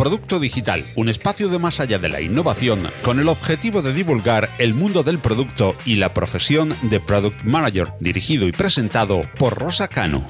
Producto Digital, un espacio de más allá de la innovación con el objetivo de divulgar el mundo del producto y la profesión de Product Manager, dirigido y presentado por Rosa Cano.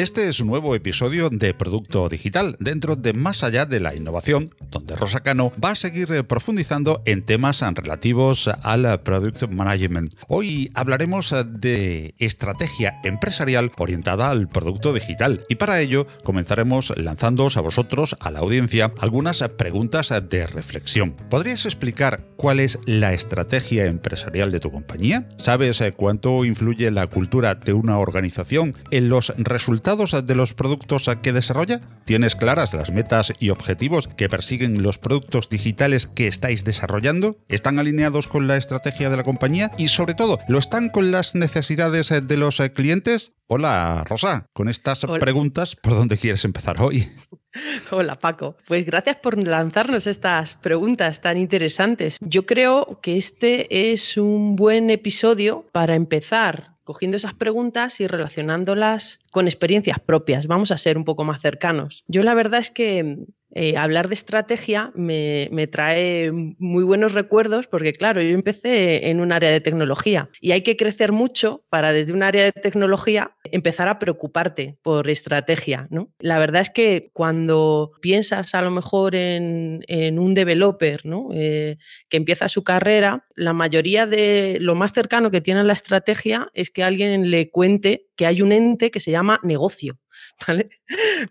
Este es un nuevo episodio de Producto Digital dentro de Más allá de la innovación, donde Rosa Cano va a seguir eh, profundizando en temas relativos al Product Management. Hoy hablaremos eh, de estrategia empresarial orientada al producto digital y para ello comenzaremos lanzándoos a vosotros, a la audiencia, algunas preguntas de reflexión. ¿Podrías explicar cuál es la estrategia empresarial de tu compañía? ¿Sabes eh, cuánto influye la cultura de una organización en los resultados de los productos que desarrolla? ¿Tienes claras las metas y objetivos que persiguen los productos digitales que estáis desarrollando? ¿Están alineados con la estrategia de la compañía? Y sobre todo, ¿lo están con las necesidades de los clientes? Hola, Rosa, con estas preguntas, ¿por dónde quieres empezar hoy? Hola Paco, pues gracias por lanzarnos estas preguntas tan interesantes. Yo creo que este es un buen episodio para empezar cogiendo esas preguntas y relacionándolas con experiencias propias. Vamos a ser un poco más cercanos. Yo la verdad es que eh, hablar de estrategia me, trae muy buenos recuerdos porque, claro, yo empecé en un área de tecnología y hay que crecer mucho para desde un área de tecnología empezar a preocuparte por estrategia. ¿no? La verdad es que cuando piensas a lo mejor en, un developer ¿no? Eh, que empieza su carrera, la mayoría de lo más cercano que tiene a la estrategia es que alguien le cuente que hay un ente que se llama negocio.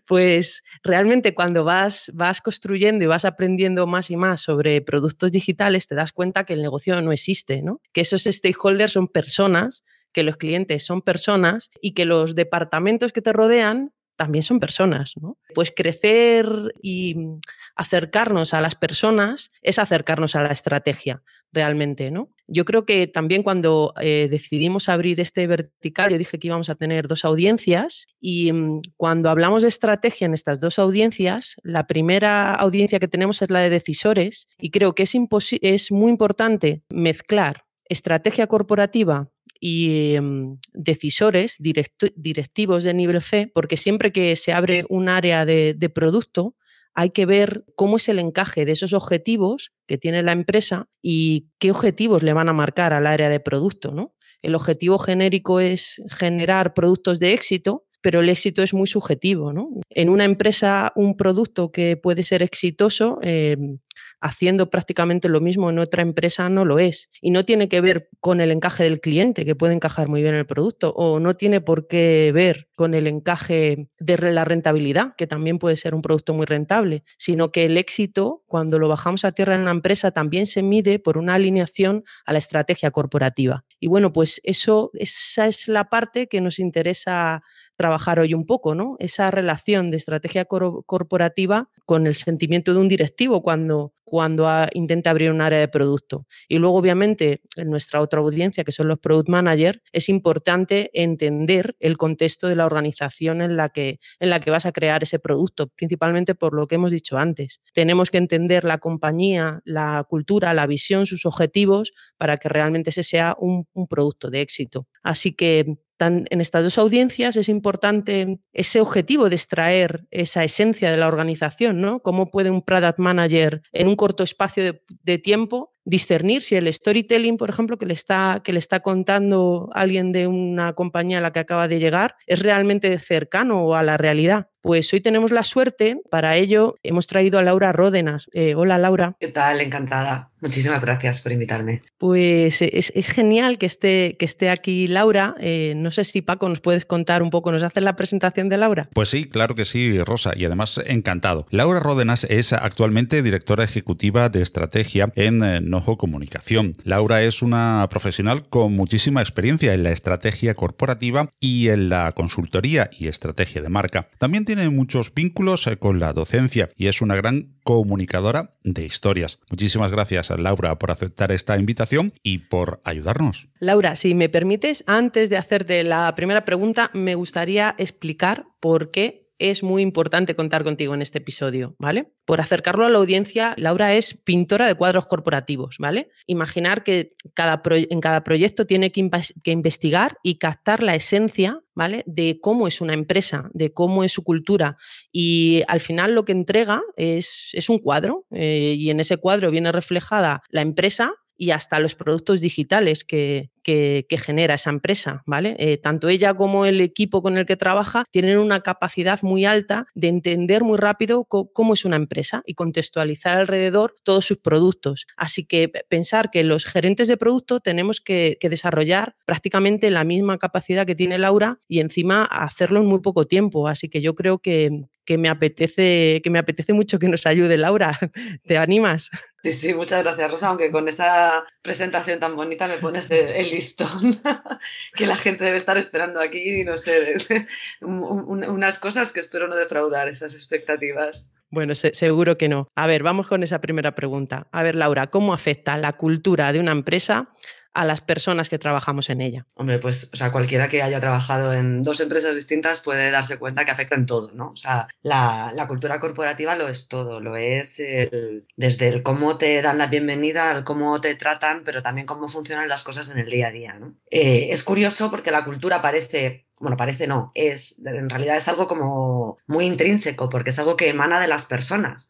Pues realmente cuando vas, vas construyendo y vas aprendiendo más y más sobre productos digitales, te das cuenta que el negocio no existe, ¿no? Que esos stakeholders son personas, que los clientes son personas y que los departamentos que te rodean también son personas, ¿no? Pues crecer y acercarnos a las personas es acercarnos a la estrategia realmente, ¿no? Yo creo que también cuando eh, decidimos abrir este vertical, yo dije que íbamos a tener dos audiencias y mm, cuando hablamos de estrategia en estas dos audiencias, la primera audiencia que tenemos es la de decisores y creo que es, es muy importante mezclar estrategia corporativa y em, decisores, directivos de nivel C, porque siempre que se abre un área de, producto, hay que ver cómo es el encaje de esos objetivos que tiene la empresa y qué objetivos le van a marcar al área de producto. ¿no? El objetivo genérico es generar productos de éxito, pero el éxito es muy subjetivo. ¿no? En una empresa, un producto que puede ser exitoso em, haciendo prácticamente lo mismo en otra empresa no lo es. Y no tiene que ver con el encaje del cliente, que puede encajar muy bien en el producto, o no tiene por qué ver con el encaje de la rentabilidad, que también puede ser un producto muy rentable, sino que el éxito, cuando lo bajamos a tierra en una empresa, también se mide por una alineación a la estrategia corporativa. Y bueno, pues eso, esa es la parte que nos interesa trabajar hoy un poco, ¿no? Esa relación de estrategia corporativa con el sentimiento de un directivo cuando, cuando intenta abrir un área de producto. Y luego, obviamente, en nuestra otra audiencia, que son los product managers, es importante entender el contexto de la organización en la, que, en la que vas a crear ese producto, principalmente por lo que hemos dicho antes. Tenemos que entender la compañía, la cultura, la visión, sus objetivos, para que realmente ese sea un producto de éxito. Así que en estas dos audiencias es importante ese objetivo de extraer esa esencia de la organización, ¿no? Cómo puede un product manager en un corto espacio de, tiempo discernir si el storytelling, por ejemplo, que le, está, que le está contando alguien de una compañía a la que acaba de llegar, es realmente cercano a la realidad. Pues hoy tenemos la suerte, para ello hemos traído a Laura Ródenas. Eh, hola Laura. ¿Qué tal? Encantada. Muchísimas gracias por invitarme. Pues eh, es, genial que esté, que esté aquí Laura. Eh, no sé si Paco nos puedes contar un poco, ¿nos haces la presentación de Laura? Pues sí, claro que sí, Rosa, y además encantado. Laura Ródenas es actualmente directora ejecutiva de estrategia en Comunicación. Laura es una profesional con muchísima experiencia en la estrategia corporativa y en la consultoría y estrategia de marca. También tiene muchos vínculos eh, con la docencia y es una gran comunicadora de historias. Muchísimas gracias a Laura por aceptar esta invitación y por ayudarnos. Laura, si me permites, antes de hacerte la primera pregunta, me gustaría explicar por qué es muy importante contar contigo en este episodio, ¿vale? Por acercarlo a la audiencia, Laura es pintora de cuadros corporativos, ¿vale? Imaginar que cada en cada proyecto tiene que, investigar y captar la esencia ¿vale? De cómo es una empresa, de cómo es su cultura. Y al final lo que entrega es, es un cuadro eh, y en ese cuadro viene reflejada la empresa y hasta los productos digitales que, que, genera esa empresa, ¿vale? Eh, tanto ella como el equipo con el que trabaja tienen una capacidad muy alta de entender muy rápido cómo es una empresa y contextualizar alrededor todos sus productos. Así que pensar que los gerentes de producto tenemos que, que desarrollar prácticamente la misma capacidad que tiene Laura y encima hacerlo en muy poco tiempo. Así que yo creo que, que me apetece, que me apetece mucho que nos ayude Laura. ¿Te animas? Sí, sí, muchas gracias, Rosa, aunque con esa presentación tan bonita me pones el listón que la gente debe estar esperando aquí y no sé, unas cosas que espero no defraudar esas expectativas. Bueno, seguro que no. A ver, vamos con esa primera pregunta. A ver, Laura, ¿cómo afecta la cultura de una empresa a las personas que trabajamos en ella. Hombre, pues, o sea, cualquiera que haya trabajado en dos empresas distintas puede darse cuenta que afecta en todo, ¿no? O sea, la, cultura corporativa lo es todo, lo es desde el cómo te dan la bienvenida, al cómo te tratan, pero también cómo funcionan las cosas en el día a día. Eh, es curioso porque la cultura parece bueno, parece no, es, en realidad es algo como muy intrínseco, porque es algo que emana de las personas.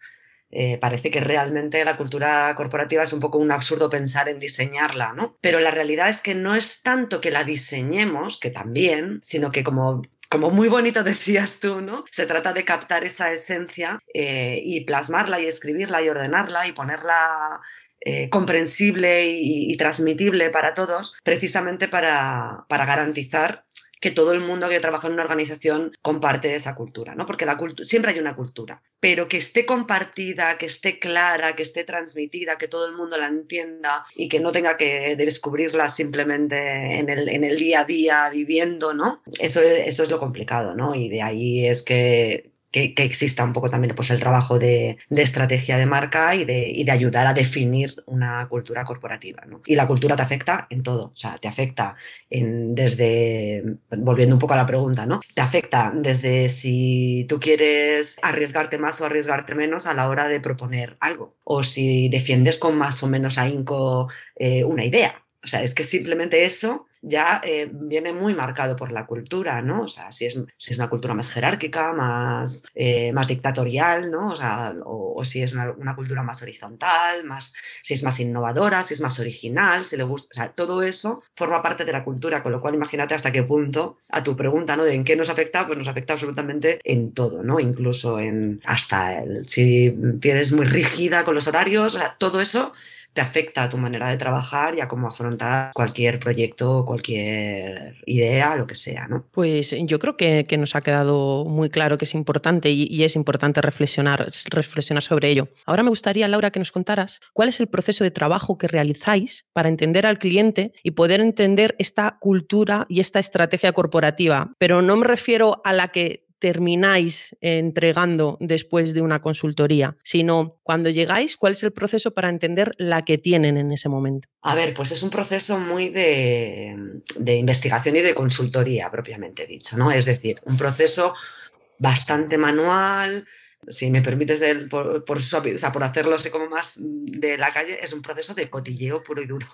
Eh, parece que realmente la cultura corporativa es un poco un absurdo pensar en diseñarla, ¿no? Pero la realidad es que no es tanto que la diseñemos, que también, sino que como como muy bonito decías tú, ¿no? Se trata de captar esa esencia eh, y plasmarla y escribirla y ordenarla y ponerla eh, comprensible y, y, transmitible para todos, precisamente para, para garantizar que todo el mundo que trabaja en una organización comparte esa cultura, ¿no? Porque la siempre hay una cultura, pero que esté compartida, que esté clara, que esté transmitida, que todo el mundo la entienda y que no tenga que descubrirla simplemente en el, en el día a día viviendo, ¿no? Eso, eso es lo complicado, ¿no? Y de ahí es que que, exista un poco también pues, el trabajo de, estrategia de marca y de, y de, ayudar a definir una cultura corporativa. ¿no? Y la cultura te afecta en todo, o sea, te afecta en, desde, volviendo un poco a la pregunta, ¿no? Te afecta desde si tú quieres arriesgarte más o arriesgarte menos a la hora de proponer algo, o si defiendes con más o menos ahínco eh, una idea. O sea, es que simplemente eso ya eh, viene muy marcado por la cultura, ¿no? O sea, si es, si es una cultura más jerárquica, más, eh, más dictatorial, ¿no? O, sea, o, si es una, cultura más horizontal, más, si es más innovadora, si es más original, si le gusta, o sea, todo eso forma parte de la cultura, con lo cual imagínate hasta qué punto, a tu pregunta, ¿no? De en qué nos afecta, pues nos afecta absolutamente en todo, ¿no? Incluso en hasta el, si tienes muy rígida con los horarios, o sea, todo eso te afecta a tu manera de trabajar y a cómo afrontar cualquier proyecto, cualquier idea, lo que sea, ¿no? Pues yo creo que, nos ha quedado muy claro que es importante y, es importante reflexionar, reflexionar sobre ello. Ahora me gustaría, Laura, que nos contaras cuál es el proceso de trabajo que realizáis para entender al cliente y poder entender esta cultura y esta estrategia corporativa. Pero no me refiero a la que termináis entregando después de una consultoría, sino cuando llegáis, cuál es el proceso para entender la que tienen en ese momento. A ver, pues es un proceso muy de, investigación y de consultoría, propiamente dicho, ¿no? Es decir, un proceso bastante manual, si me permites, por, por, por hacerlo así como más de la calle, es un proceso de cotilleo puro y duro.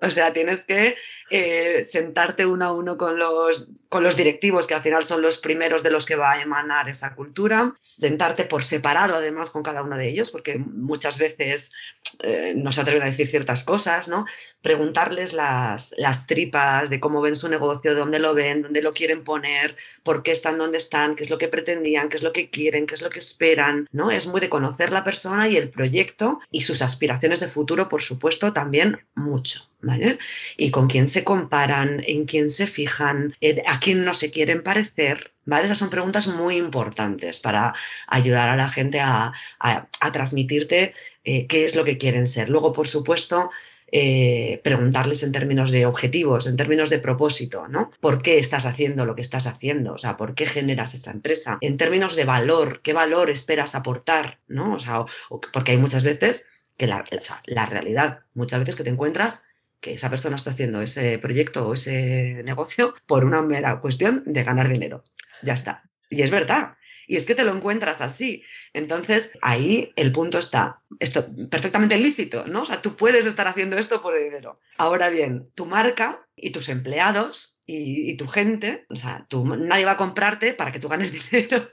O sea, tienes que eh, sentarte uno a uno con los, con los directivos, que al final son los primeros de los que va a emanar esa cultura, sentarte por separado además con cada uno de ellos, porque muchas veces eh, no se atreven a decir ciertas cosas, ¿no? Preguntarles las, las tripas de cómo ven su negocio, dónde lo ven, dónde lo quieren poner, por qué están donde están, qué es lo que pretendían, qué es lo que quieren, qué es lo que esperan, ¿no? Es muy de conocer la persona y el proyecto y sus aspiraciones de futuro, por supuesto, también mucho. ¿Vale? Y con quién se comparan, en quién se fijan, eh, a quién no se quieren parecer, ¿vale? Esas son preguntas muy importantes para ayudar a la gente a, transmitirte eh, qué es lo que quieren ser. Luego, por supuesto, eh, preguntarles en términos de objetivos, en términos de propósito, ¿no? ¿Por qué estás haciendo lo que estás haciendo? O sea, ¿por qué generas esa empresa? En términos de valor, ¿qué valor esperas aportar? ¿no? O sea, porque hay muchas veces que la, la realidad, muchas veces que te encuentras que esa persona está haciendo ese proyecto o ese negocio por una mera cuestión de ganar dinero. Ya está. Y es verdad. Y es que te lo encuentras así. Entonces, ahí el punto está. Esto perfectamente lícito, ¿no? O sea, tú puedes estar haciendo esto por dinero. Ahora bien, tu marca y tus empleados y, tu gente, o sea, tú, nadie va a comprarte para que tú ganes dinero.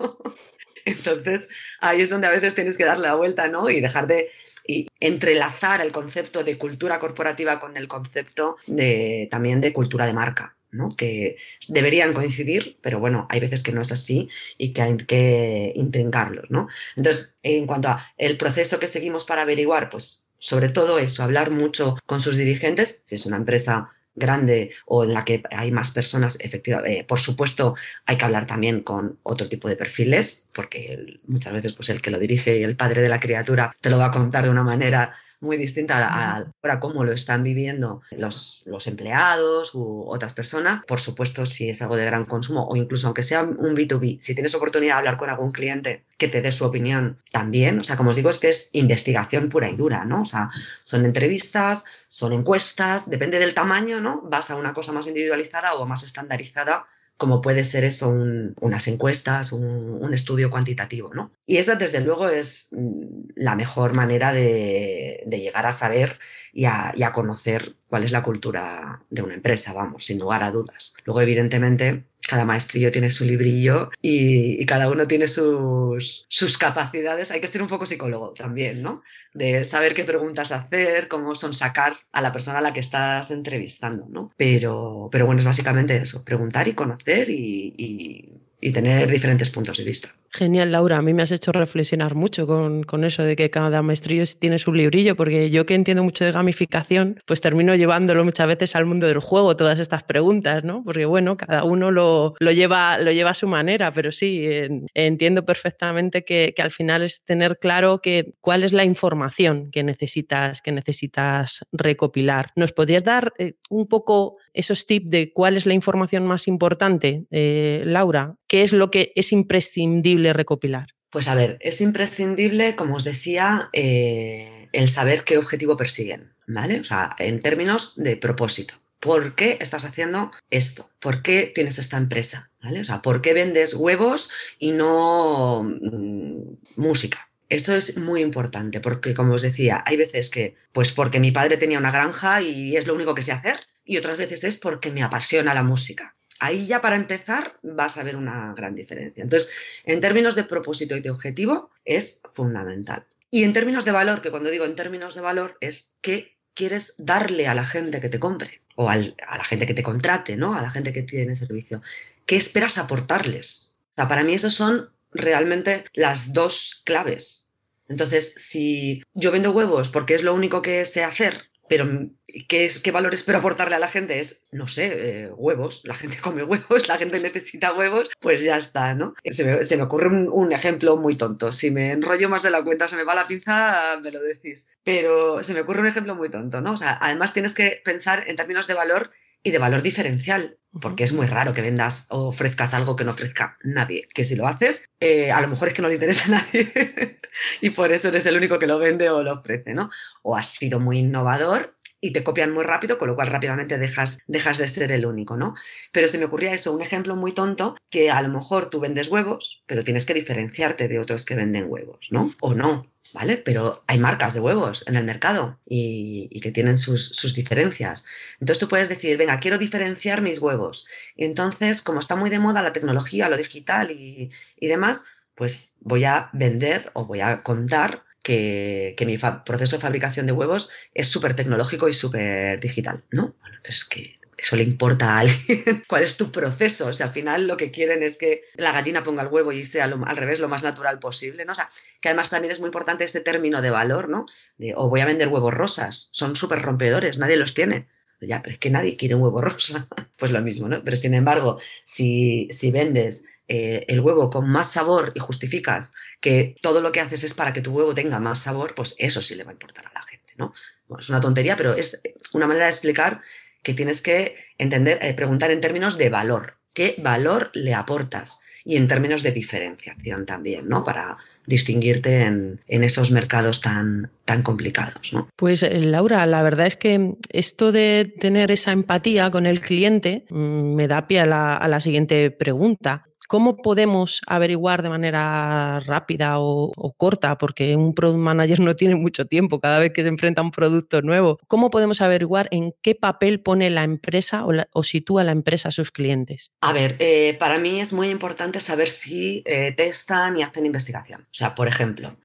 Entonces, ahí es donde a veces tienes que darle la vuelta, ¿no? Y dejar de y entrelazar el concepto de cultura corporativa con el concepto de, también de cultura de marca. ¿no? que deberían coincidir, pero bueno, hay veces que no es así y que hay que intrincarlos. ¿no? Entonces, en cuanto a el proceso que seguimos para averiguar, pues sobre todo eso, hablar mucho con sus dirigentes, si es una empresa grande o en la que hay más personas, efectivamente, eh, por supuesto, hay que hablar también con otro tipo de perfiles, porque muchas veces pues, el que lo dirige y el padre de la criatura te lo va a contar de una manera muy distinta a, a, cómo lo están viviendo los, los, empleados u otras personas. Por supuesto, si es algo de gran consumo o incluso aunque sea un B2B, si tienes oportunidad de hablar con algún cliente que te dé su opinión también, o sea, como os digo, es que es investigación pura y dura, ¿no? O sea, son entrevistas, son encuestas, depende del tamaño, ¿no? Vas a una cosa más individualizada o más estandarizada como puede ser eso unas encuestas, un, estudio cuantitativo. ¿no? Y esa, desde luego, es mm, la mejor manera de, llegar a saber y a, conocer cuál es la cultura de una empresa, vamos, sin lugar a dudas. Luego, evidentemente, cada maestrillo tiene su librillo y, cada uno tiene sus, sus, capacidades. Hay que ser un poco psicólogo también, ¿no? De saber qué preguntas hacer, cómo son sacar a la persona a la que estás entrevistando, ¿no? Pero, pero bueno, es básicamente eso, preguntar y conocer y y tener diferentes puntos de vista. Genial, Laura. A mí me has hecho reflexionar mucho con, con, eso de que cada maestrillo tiene su librillo, porque yo que entiendo mucho de gamificación, pues termino llevándolo muchas veces al mundo del juego, todas estas preguntas, ¿no? Porque bueno, cada uno lo, lo lleva, lo lleva a su manera, pero sí, entiendo perfectamente que, que, al final es tener claro cuál es la información que necesitas, que necesitas recopilar. ¿Nos podrías dar eh, un poco esos tips de cuál es la información más importante, eh, Laura? ¿Qué es lo que es imprescindible recopilar? Pues a ver, es imprescindible, como os decía, eh, el saber qué objetivo persiguen, ¿vale? O sea, en términos de propósito. ¿Por qué estás haciendo esto? ¿Por qué tienes esta empresa? O sea, ¿por qué vendes huevos y no mm, música? Esto es muy importante porque, como os decía, hay veces que, pues porque mi padre tenía una granja y es lo único que sé hacer, y otras veces es porque me apasiona la música. Ahí ya para empezar vas a ver una gran diferencia. Entonces, en términos de propósito y de objetivo, es fundamental. Y en términos de valor, que cuando digo en términos de valor, es qué quieres darle a la gente que te compre o a la gente que te contrate, ¿no? A la gente que tiene servicio. ¿Qué esperas aportarles? O para mí esos son realmente las dos claves. Entonces, si yo vendo huevos porque es lo único que sé hacer pero ¿qué, es, ¿qué valor espero aportarle a la gente? Es, no sé, eh, huevos. La gente come huevos, la gente necesita huevos, pues ya está, ¿no? Se me, ocurre un, ejemplo muy tonto. Si me enrollo más de la cuenta, se me va la pinza, me lo decís. Pero se me ocurre un ejemplo muy tonto, ¿no? O sea, además tienes que pensar en términos de valor y de valor diferencial, porque es muy raro que vendas o ofrezcas algo que no ofrezca nadie. Que si lo haces, eh, a lo mejor es que no le interesa a nadie y por eso eres el único que lo vende o lo ofrece, ¿no? O has sido muy innovador y te copian muy rápido, con lo cual rápidamente dejas, de ser el único, ¿no? Pero se me ocurría eso, un ejemplo muy tonto, que a lo mejor tú vendes huevos, pero tienes que diferenciarte de otros que venden huevos, ¿no? O no, ¿vale? Pero hay marcas de huevos en el mercado y, que tienen sus, diferencias. Entonces tú puedes decir, venga, quiero diferenciar mis huevos. Y entonces, como está muy de moda la tecnología, lo digital y demás, pues voy a vender o voy a contar que, mi proceso de fabricación de huevos es súper tecnológico y súper digital. No, bueno, pero es que eso le importa a alguien. ¿Cuál es tu proceso? O sea, al final lo que quieren es que la gallina ponga el huevo y sea al revés lo más natural posible, ¿no? O sea, que además también es muy importante ese término de valor, ¿no? De, o voy a vender huevos rosas, son súper rompedores, nadie los tiene. Ya, pero es que nadie quiere un huevo rosa. Pues lo mismo, ¿no? Pero sin embargo, si, si vendes eh, el huevo con más sabor y justificas que todo lo que haces es para que tu huevo tenga más sabor, pues eso sí le va a importar a la gente, ¿no? es una tontería, pero es una manera de explicar que tienes que entender, eh, preguntar en términos de valor. ¿Qué valor le aportas? Y en términos de diferenciación también, ¿no? Para distinguirte en, esos mercados tan, tan complicados. ¿no? Pues eh, Laura, la verdad es que esto de tener esa empatía con el cliente mm, me da pie a la siguiente pregunta ¿Cómo podemos averiguar de manera rápida o, corta, porque un product manager no tiene mucho tiempo cada vez que se enfrenta a un producto nuevo? ¿Cómo podemos averiguar en qué papel pone la empresa o, sitúa la empresa a sus clientes? A ver, eh, para mí es muy importante saber si eh, testan y hacen investigación. O sea, por ejemplo,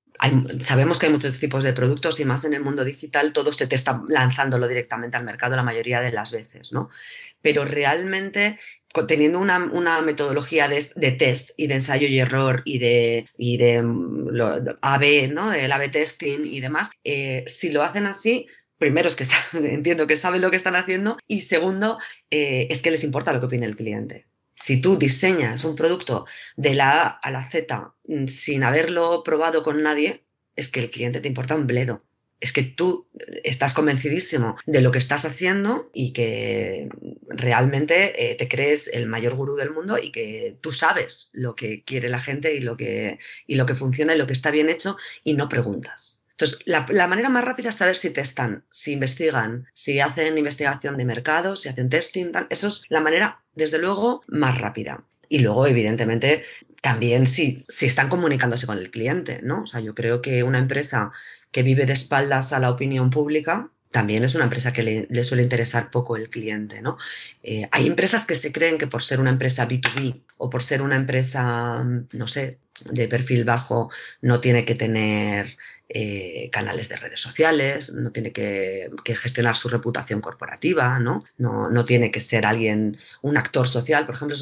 sabemos que hay muchos tipos de productos y más en el mundo digital todo se te lanzándolo directamente al mercado la mayoría de las veces, ¿no? Pero realmente teniendo una, metodología de, test y de ensayo y error y de, y de, mm, AB, ¿no? Del AB testing y demás, eh, si lo hacen así, primero es que entiendo que saben lo que están haciendo y segundo eh, es que les importa lo que opine el cliente si tú diseñas un producto de la A a la Z mm, sin haberlo probado con nadie, es que el cliente te importa un bledo. Es que tú estás convencidísimo de lo que estás haciendo y que realmente eh, te crees el mayor gurú del mundo y que tú sabes lo que quiere la gente y lo que, y lo que funciona y lo que está bien hecho y no preguntas. Entonces, la, manera más rápida es saber si testan, si investigan, si hacen investigación de mercado, si hacen testing, Eso es la manera, desde luego, más rápida. Y luego, evidentemente, también si, si están comunicándose con el cliente, ¿no? O sea, yo creo que una empresa que vive de espaldas a la opinión pública, también es una empresa que le, suele interesar poco el cliente, ¿no? Eh, hay empresas que se creen que por ser una empresa B2B o por ser una empresa, no sé, de perfil bajo, no tiene que tener eh, canales de redes sociales, no tiene que, gestionar su reputación corporativa, ¿no? ¿no? tiene que ser alguien, un actor social, por ejemplo,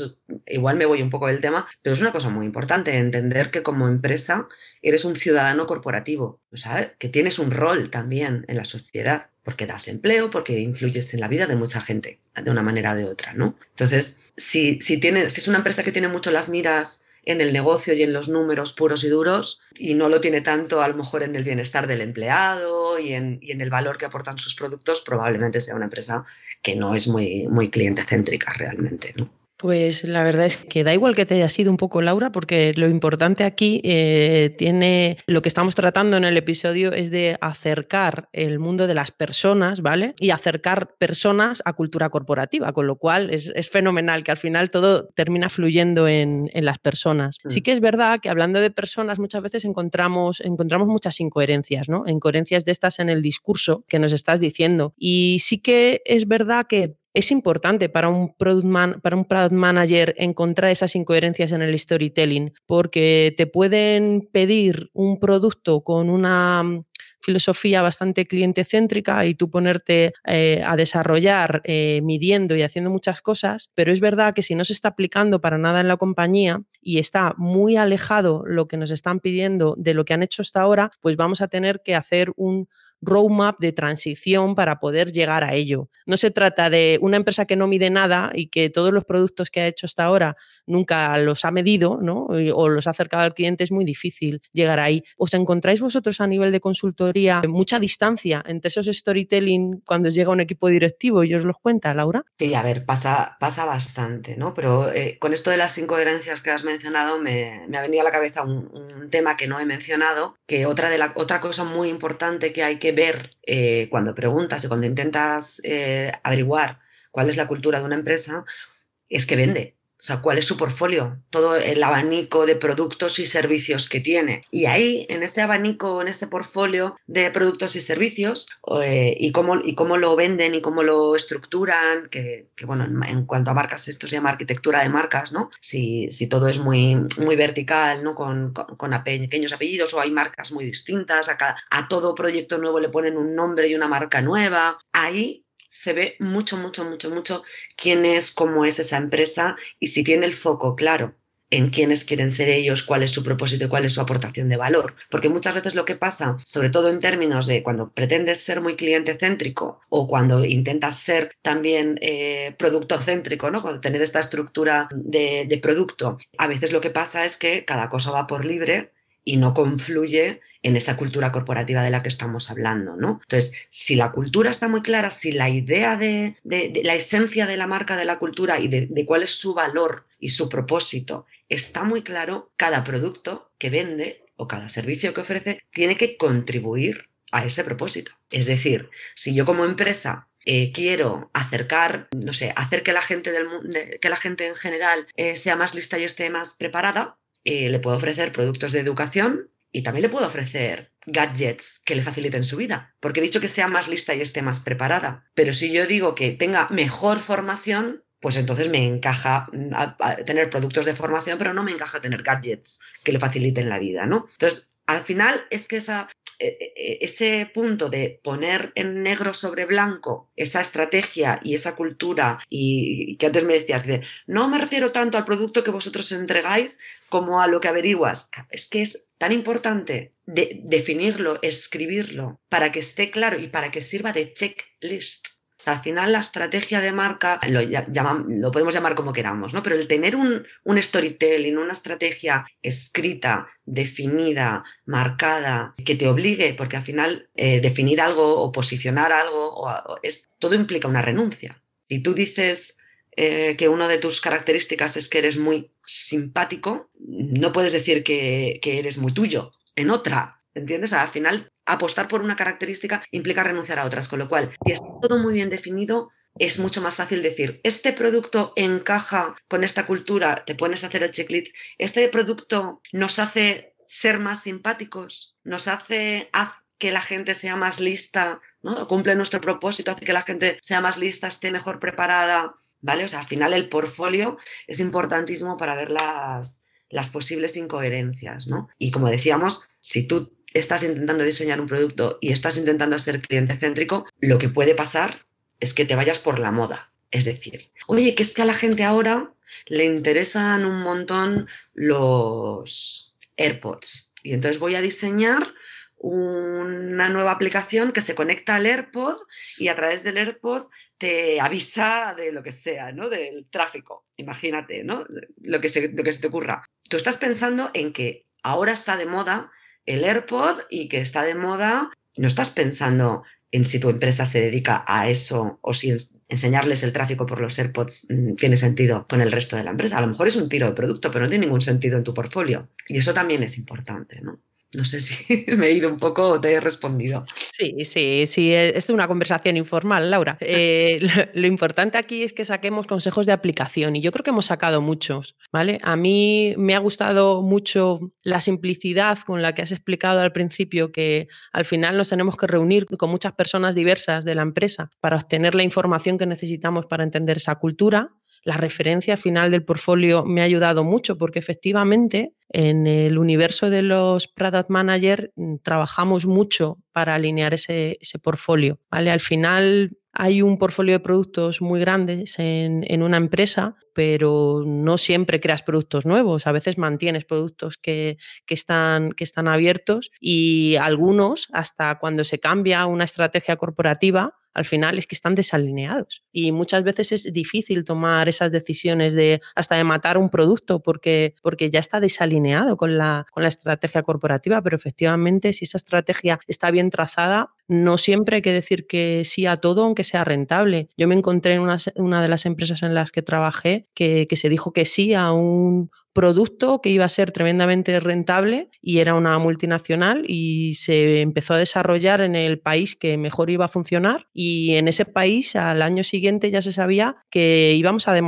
igual me voy un poco del tema, pero es una cosa muy importante entender que como empresa eres un ciudadano corporativo, ¿sabes? Que tienes un rol también en la sociedad, porque das empleo, porque influyes en la vida de mucha gente, de una manera o de otra, ¿no? Entonces, si, si, tiene, si es una empresa que tiene mucho las miras en el negocio y en los números puros y duros y no lo tiene tanto a lo mejor en el bienestar del empleado y en, y en el valor que aportan sus productos, probablemente sea una empresa que no es muy, muy cliente céntrica realmente. ¿no? Pues la verdad es que da igual que te haya sido un poco Laura, porque lo importante aquí eh, tiene lo que estamos tratando en el episodio es de acercar el mundo de las personas, ¿vale? Y acercar personas a cultura corporativa, con lo cual es, fenomenal que al final todo termina fluyendo en, las personas. Mm. Sí que es verdad que hablando de personas muchas veces encontramos, encontramos muchas incoherencias, ¿no? Incoherencias de estas en el discurso que nos estás diciendo. Y sí que es verdad que es importante para un, product para un product manager encontrar esas incoherencias en el storytelling, porque te pueden pedir un producto con una mm, filosofía bastante cliente céntrica y tú ponerte eh, a desarrollar eh, midiendo y haciendo muchas cosas, pero es verdad que si no se está aplicando para nada en la compañía y está muy alejado lo que nos están pidiendo de lo que han hecho hasta ahora, pues vamos a tener que hacer un roadmap de transición para poder llegar a ello. No se trata de una empresa que no mide nada y que todos los productos que ha hecho hasta ahora nunca los ha medido ¿no? o los ha acercado al cliente, es muy difícil llegar ahí. ¿Os encontráis vosotros a nivel de consultoría mucha distancia entre esos storytelling cuando llega un equipo directivo y os los cuenta, Laura? Sí, a ver, pasa, pasa bastante, ¿no? Pero eh, con esto de las incoherencias que has mencionado, me, me ha venido a la cabeza un, un, tema que no he mencionado, que otra, de la, otra cosa muy importante que hay que ver eh, cuando preguntas y cuando intentas eh, averiguar cuál es la cultura de una empresa es que vende. O sea, cuál es su portfolio, todo el abanico de productos y servicios que tiene. Y ahí, en ese abanico, en ese portfolio de productos y servicios, eh, y, cómo, y cómo lo venden y cómo lo estructuran, que, bueno, en, cuanto a marcas, esto se llama arquitectura de marcas, ¿no? Si, si todo es muy, muy vertical, ¿no? Con, con, pequeños apellidos o hay marcas muy distintas, a, a todo proyecto nuevo le ponen un nombre y una marca nueva, ahí se ve mucho, mucho, mucho, mucho quién es, cómo es esa empresa y si tiene el foco claro en quiénes quieren ser ellos, cuál es su propósito y cuál es su aportación de valor. Porque muchas veces lo que pasa, sobre todo en términos de cuando pretendes ser muy cliente céntrico o cuando intentas ser también eh, producto céntrico, ¿no? cuando tener esta estructura de, de producto, a veces lo que pasa es que cada cosa va por libre y no confluye en esa cultura corporativa de la que estamos hablando, ¿no? Entonces, si la cultura está muy clara, si la idea de, la esencia de la marca de la cultura y de, cuál es su valor y su propósito está muy claro, cada producto que vende o cada servicio que ofrece tiene que contribuir a ese propósito. Es decir, si yo como empresa eh, quiero acercar, no sé, hacer que la gente, del, que la gente en general eh, sea más lista y esté más preparada, eh, le puedo ofrecer productos de educación y también le puedo ofrecer gadgets que le faciliten su vida, porque he dicho que sea más lista y esté más preparada. Pero si yo digo que tenga mejor formación, pues entonces me encaja mm, tener productos de formación, pero no me encaja tener gadgets que le faciliten la vida, ¿no? Entonces, al final es que esa, ese punto de poner en negro sobre blanco esa estrategia y esa cultura y, que antes me decías de no me refiero tanto al producto que vosotros entregáis como a lo que averiguas. Es que es tan importante definirlo, escribirlo, para que esté claro y para que sirva de checklist al final la estrategia de marca lo, podemos llamar como queramos, ¿no? Pero el tener un, un, storytelling, una estrategia escrita, definida, marcada, que te obligue, porque al final eh, definir algo o posicionar algo, es, todo implica una renuncia. Y tú dices eh, que una de tus características es que eres muy simpático, no puedes decir que, que eres muy tuyo en otra. ¿Entiendes? Al final apostar por una característica implica renunciar a otras, con lo cual, si está todo muy bien definido, es mucho más fácil decir, este producto encaja con esta cultura, te pones a hacer el checklist, este producto nos hace ser más simpáticos, nos hace que la gente sea más lista, ¿no? cumple nuestro propósito, hace que la gente sea más lista, esté mejor preparada, ¿vale? O sea, al final el portfolio es importantísimo para ver las, las posibles incoherencias, ¿no? Y como decíamos, si tú estás intentando diseñar un producto y estás intentando ser cliente céntrico, lo que puede pasar es que te vayas por la moda. Es decir, oye, que es que a la gente ahora le interesan un montón los AirPods. Y entonces voy a diseñar una nueva aplicación que se conecta al AirPod y a través del AirPod te avisa de lo que sea, ¿no? Del tráfico. Imagínate, ¿no? Lo que se, lo que se te ocurra. Tú estás pensando en que ahora está de moda el AirPod y que está de moda, no estás pensando en si tu empresa se dedica a eso o si enseñarles el tráfico por los AirPods mm, tiene sentido con el resto de la empresa. A lo mejor es un tiro de producto, pero no tiene ningún sentido en tu portfolio. Y eso también es importante, ¿no? No sé si me he ido un poco o te he respondido. Sí, sí, sí, e, es una conversación informal, Laura. Eh, lo, importante aquí es que saquemos consejos de aplicación y yo creo que hemos sacado muchos, ¿vale? A mí me ha gustado mucho la simplicidad con la que has explicado al principio que al final nos tenemos que reunir con muchas personas diversas de la empresa para obtener la información que necesitamos para entender esa cultura la referencia final del portfolio me ha ayudado mucho porque efectivamente en el universo de los product manager mm, trabajamos mucho para alinear ese, portfolio. Al final hay un portfolio de productos muy grandes en, una empresa, pero no siempre creas productos nuevos. A veces mantienes productos que están abiertos y algunos, hasta cuando se cambia una estrategia corporativa, al final es que están desalineados. Y muchas veces es difícil tomar esas decisiones de hasta de matar un producto porque, porque ya está desalineado con la, con la estrategia corporativa, pero efectivamente si esa estrategia está bien trazada, no siempre hay que decir que sí a todo, aunque sea rentable. Yo me encontré en una, de las empresas en las que trabajé que, que se dijo que sí a un producto que iba a ser tremendamente rentable y era una multinacional y se empezó a desarrollar en el país que mejor iba a funcionar y en ese país al año siguiente ya se sabía que íbamos a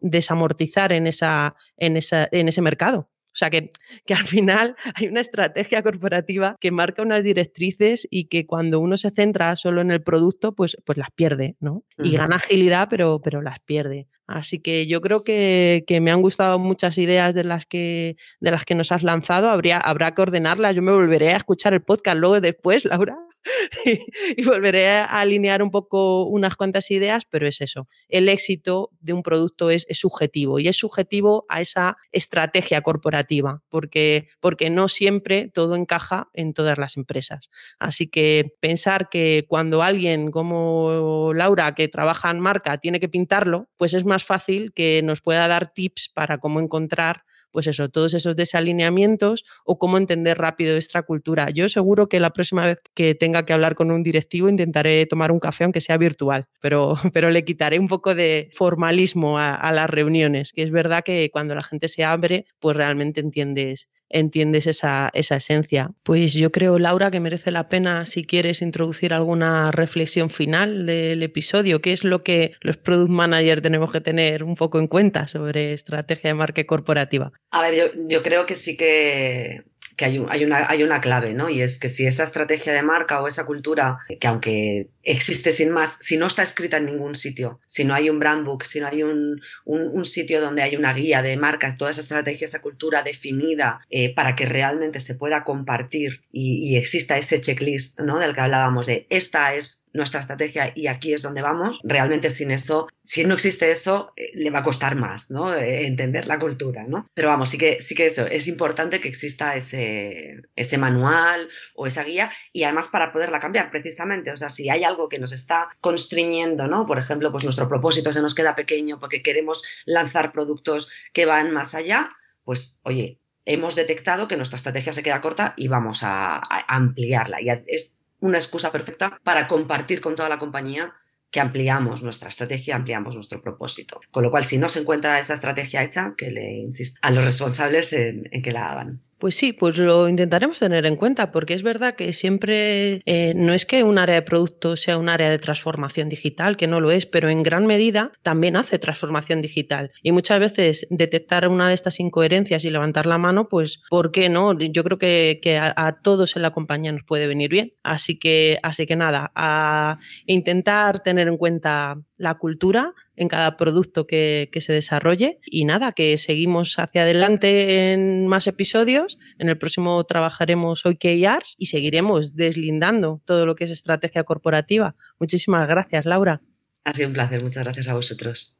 desamortizar en, esa, en, esa, en ese mercado. O sea que, que, al final hay una estrategia corporativa que marca unas directrices y que cuando uno se centra solo en el producto, pues, pues las pierde, ¿no? Y gana agilidad, pero, pero las pierde. Así que yo creo que, que, me han gustado muchas ideas de las que, de las que nos has lanzado. Habría, habrá que ordenarlas. Yo me volveré a escuchar el podcast luego después, Laura, y, volveré a alinear un poco unas cuantas ideas, pero es eso. El éxito de un producto es, subjetivo y es subjetivo a esa estrategia corporativa, porque, porque no siempre todo encaja en todas las empresas. Así que pensar que cuando alguien como Laura, que trabaja en marca, tiene que pintarlo, pues es más fácil que nos pueda dar tips para cómo encontrar pues eso, todos esos desalineamientos o cómo entender rápido esta cultura. Yo seguro que la próxima vez que tenga que hablar con un directivo intentaré tomar un café aunque sea virtual, pero, pero le quitaré un poco de formalismo a, a las reuniones, que es verdad que cuando la gente se abre, pues realmente entiendes entiendes esa, esa esencia. Pues yo creo, Laura, que merece la pena si quieres introducir alguna reflexión final del episodio. ¿Qué es lo que los product managers tenemos que tener un poco en cuenta sobre estrategia de marca corporativa? A ver, yo, yo creo que sí que que hay, hay, una, hay una clave, ¿no? Y es que si esa estrategia de marca o esa cultura, que aunque existe sin más, si no está escrita en ningún sitio, si no hay un brand book, si no hay un, un, sitio donde hay una guía de marcas, toda esa estrategia, esa cultura definida eh, para que realmente se pueda compartir y, y, exista ese checklist, ¿no? Del que hablábamos de esta es nuestra estrategia y aquí es donde vamos, realmente sin eso, si no existe eso, eh, le va a costar más, ¿no? Eh, entender la cultura, ¿no? Pero vamos, sí que, sí que eso, es importante que exista ese, ese manual o esa guía y además para poderla cambiar precisamente, o sea, si hay algo que nos está constriñendo, ¿no? Por ejemplo, pues nuestro propósito se nos queda pequeño porque queremos lanzar productos que van más allá, pues oye, hemos detectado que nuestra estrategia se queda corta y vamos a, a ampliarla. Y es una excusa perfecta para compartir con toda la compañía que ampliamos nuestra estrategia, ampliamos nuestro propósito. Con lo cual, si no se encuentra esa estrategia hecha, que le insista a los responsables en, en que la hagan. Pues sí, pues lo intentaremos tener en cuenta, porque es verdad que siempre eh, no es que un área de producto sea un área de transformación digital, que no lo es, pero en gran medida también hace transformación digital. Y muchas veces detectar una de estas incoherencias y levantar la mano, pues, ¿por qué no? Yo creo que, que a, a, todos en la compañía nos puede venir bien. Así que, así que nada, a intentar tener en cuenta la cultura en cada producto que, que, se desarrolle. Y nada, que seguimos hacia adelante en más episodios. En el próximo trabajaremos OKRs y seguiremos deslindando todo lo que es estrategia corporativa. Muchísimas gracias, Laura. Ha sido un placer. Muchas gracias a vosotros.